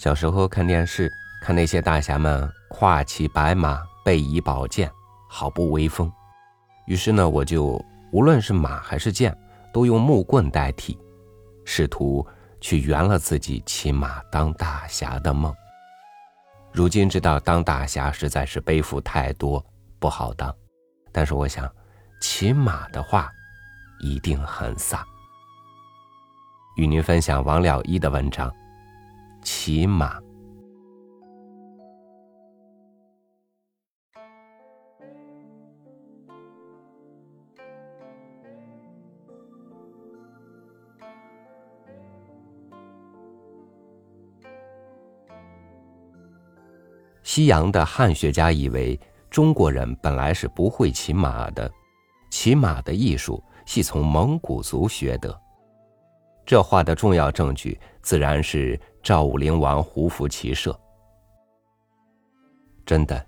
小时候看电视，看那些大侠们跨骑白马，背倚宝剑，好不威风。于是呢，我就无论是马还是剑，都用木棍代替，试图去圆了自己骑马当大侠的梦。如今知道当大侠实在是背负太多，不好当。但是我想，骑马的话，一定很飒。与您分享王了一的文章。骑马。西洋的汉学家以为中国人本来是不会骑马的，骑马的艺术系从蒙古族学得。这话的重要证据自然是赵武灵王胡服骑射。真的，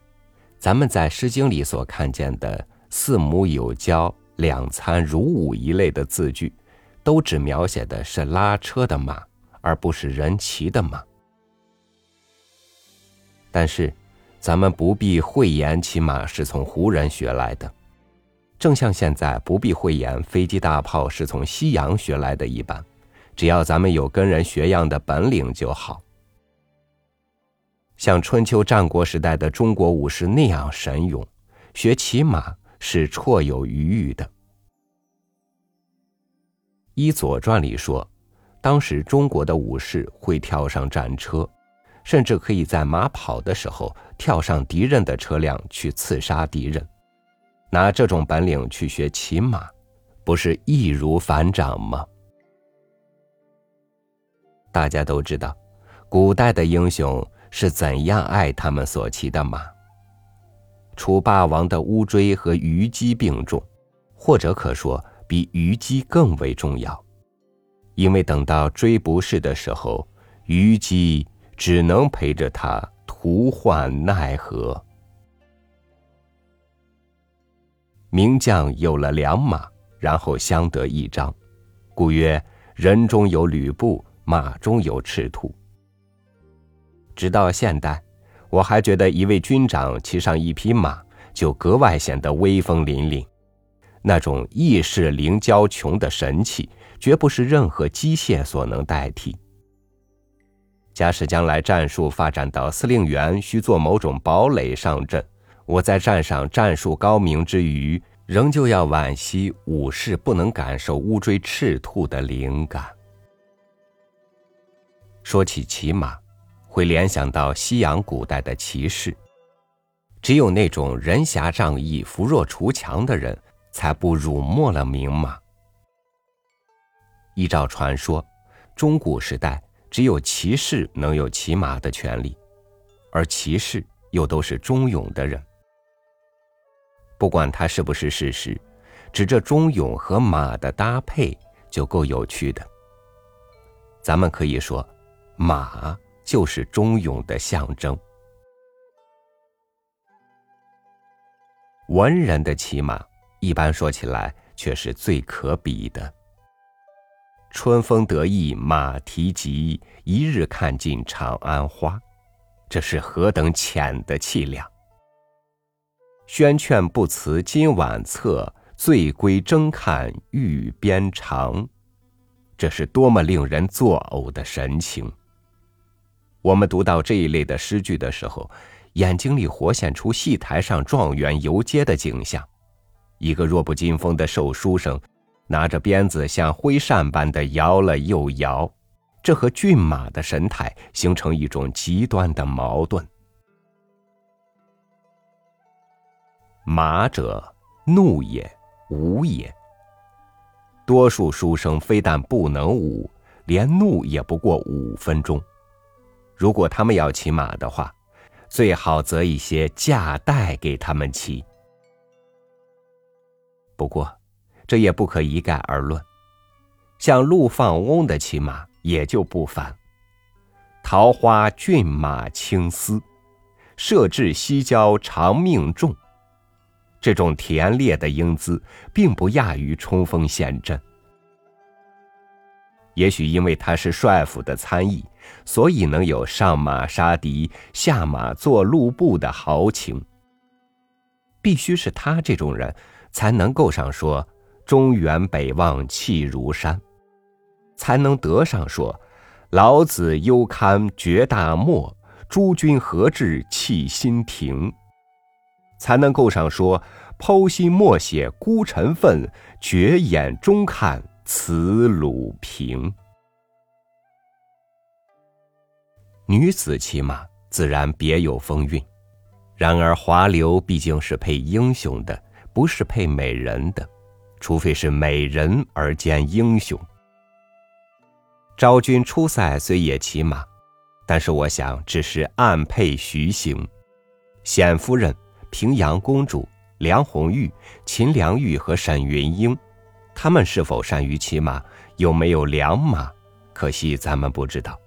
咱们在《诗经》里所看见的“四母有交，两餐如舞”一类的字句，都只描写的是拉车的马，而不是人骑的马。但是，咱们不必讳言骑马是从胡人学来的，正像现在不必讳言飞机大炮是从西洋学来的一般。只要咱们有跟人学样的本领就好，像春秋战国时代的中国武士那样神勇，学骑马是绰有余裕的。依《左传》里说，当时中国的武士会跳上战车，甚至可以在马跑的时候跳上敌人的车辆去刺杀敌人。拿这种本领去学骑马，不是易如反掌吗？大家都知道，古代的英雄是怎样爱他们所骑的马。楚霸王的乌骓和虞姬并重，或者可说比虞姬更为重要，因为等到追不是的时候，虞姬只能陪着他徒患奈何。名将有了良马，然后相得益彰，故曰：人中有吕布。马中有赤兔。直到现代，我还觉得一位军长骑上一匹马，就格外显得威风凛凛。那种义士凌骄穷的神气，绝不是任何机械所能代替。假使将来战术发展到司令员需做某种堡垒上阵，我在战上战术高明之余，仍旧要惋惜武士不能感受乌骓赤兔的灵感。说起骑马，会联想到西洋古代的骑士。只有那种人侠仗义、扶弱除强的人，才不辱没了名马。依照传说，中古时代只有骑士能有骑马的权利，而骑士又都是忠勇的人。不管他是不是事实，指这忠勇和马的搭配就够有趣的。咱们可以说。马就是忠勇的象征。文人的骑马，一般说起来却是最可比的。春风得意马蹄疾，一日看尽长安花，这是何等浅的气量！宣劝不辞今晚策，醉归争看玉鞭长，这是多么令人作呕的神情！我们读到这一类的诗句的时候，眼睛里活现出戏台上状元游街的景象：一个弱不禁风的瘦书生，拿着鞭子像挥扇般的摇了又摇，这和骏马的神态形成一种极端的矛盾。马者，怒也，舞也。多数书生非但不能舞，连怒也不过五分钟。如果他们要骑马的话，最好择一些架带给他们骑。不过，这也不可一概而论。像陆放翁的骑马也就不凡。桃花骏马青丝，射至西郊长命重。这种田猎的英姿，并不亚于冲锋陷阵。也许因为他是帅府的参议，所以能有上马杀敌、下马做路布的豪情。必须是他这种人，才能够上说“中原北望气如山”，才能得上说“老子悠堪绝大漠，诸君何至弃心亭”，才能够上说“剖心莫写孤臣愤，绝眼中看”。慈鲁平，女子骑马自然别有风韵。然而华流毕竟是配英雄的，不是配美人的，除非是美人而兼英雄。昭君出塞虽也骑马，但是我想只是暗配徐行。冼夫人、平阳公主、梁红玉、秦良玉和沈云英。他们是否善于骑马，有没有良马？可惜咱们不知道。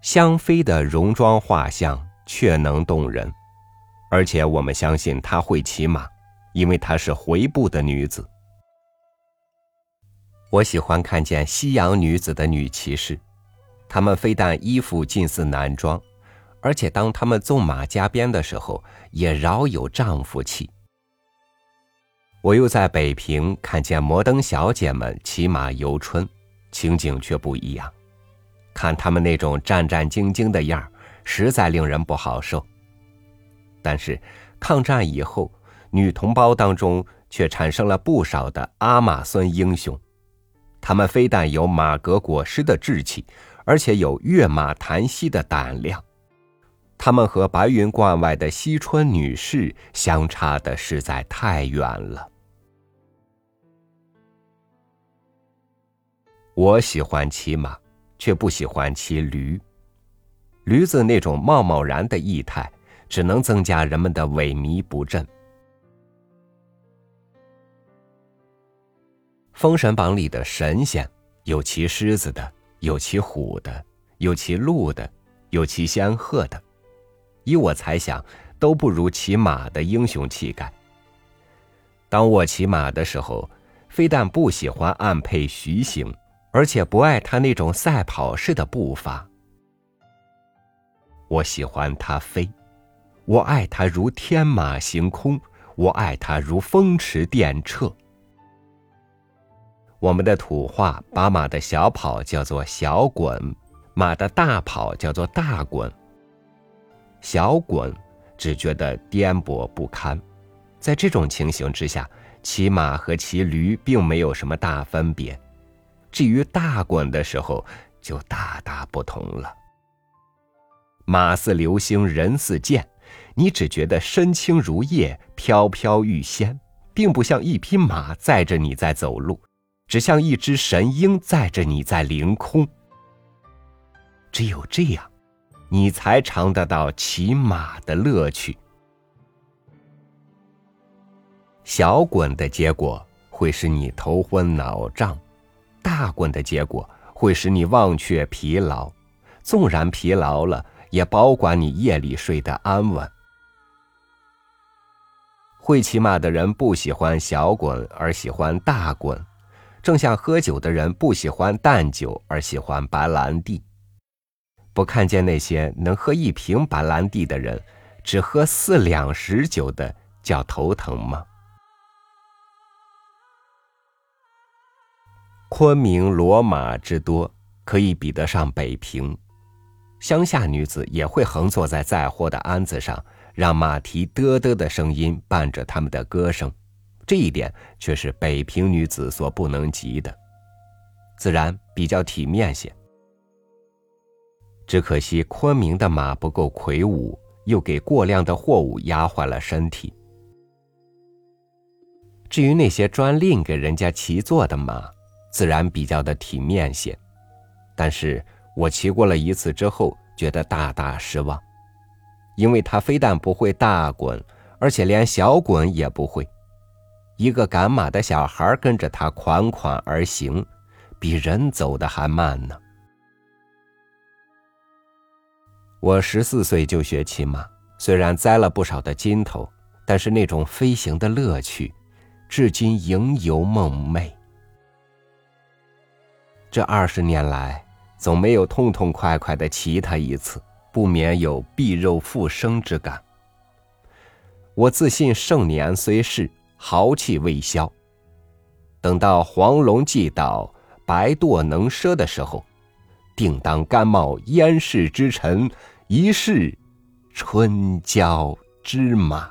香妃的戎装画像却能动人，而且我们相信她会骑马，因为她是回部的女子。我喜欢看见西洋女子的女骑士，她们非但衣服近似男装，而且当她们纵马加鞭的时候，也饶有丈夫气。我又在北平看见摩登小姐们骑马游春，情景却不一样。看她们那种战战兢兢的样儿，实在令人不好受。但是，抗战以后，女同胞当中却产生了不少的阿玛孙英雄。他们非但有马革裹尸的志气，而且有跃马谈息的胆量。他们和白云观外的惜春女士相差的实在太远了。我喜欢骑马，却不喜欢骑驴。驴子那种贸贸然的仪态，只能增加人们的萎靡不振。《封神榜》里的神仙，有骑狮子的，有骑虎的，有骑鹿的，有骑仙鹤的。依我猜想，都不如骑马的英雄气概。当我骑马的时候，非但不喜欢按配徐行。而且不爱他那种赛跑式的步伐。我喜欢他飞，我爱他如天马行空，我爱他如风驰电掣。我们的土话把马的小跑叫做小滚，马的大跑叫做大滚。小滚只觉得颠簸不堪，在这种情形之下，骑马和骑驴并没有什么大分别。至于大滚的时候，就大大不同了。马似流星，人似箭，你只觉得身轻如叶，飘飘欲仙，并不像一匹马载着你在走路，只像一只神鹰载着你在凌空。只有这样，你才尝得到骑马的乐趣。小滚的结果会使你头昏脑胀。大滚的结果会使你忘却疲劳，纵然疲劳了，也保管你夜里睡得安稳。会骑马的人不喜欢小滚，而喜欢大滚，正像喝酒的人不喜欢淡酒，而喜欢白兰地。不看见那些能喝一瓶白兰地的人，只喝四两十酒的叫头疼吗？昆明骡马之多，可以比得上北平。乡下女子也会横坐在载货的鞍子上，让马蹄嘚嘚的声音伴着他们的歌声，这一点却是北平女子所不能及的，自然比较体面些。只可惜昆明的马不够魁梧，又给过量的货物压坏了身体。至于那些专另给人家骑坐的马，自然比较的体面些，但是我骑过了一次之后，觉得大大失望，因为他非但不会大滚，而且连小滚也不会。一个赶马的小孩跟着他款款而行，比人走的还慢呢。我十四岁就学骑马，虽然栽了不少的筋头，但是那种飞行的乐趣，至今萦犹梦寐。这二十年来，总没有痛痛快快的骑它一次，不免有避肉复生之感。我自信盛年虽逝，豪气未消。等到黄龙既倒，白堕能奢的时候，定当甘冒燕世之臣，一试春娇之马。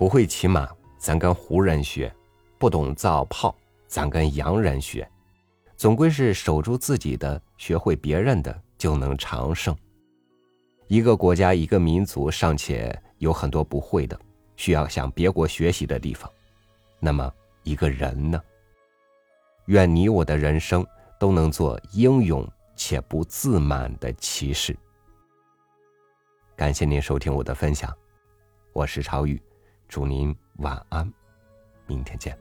不会骑马，咱跟胡人学；不懂造炮，咱跟洋人学。总归是守住自己的，学会别人的，就能长胜。一个国家、一个民族尚且有很多不会的，需要向别国学习的地方，那么一个人呢？愿你我的人生都能做英勇且不自满的骑士。感谢您收听我的分享，我是超宇。祝您晚安，明天见。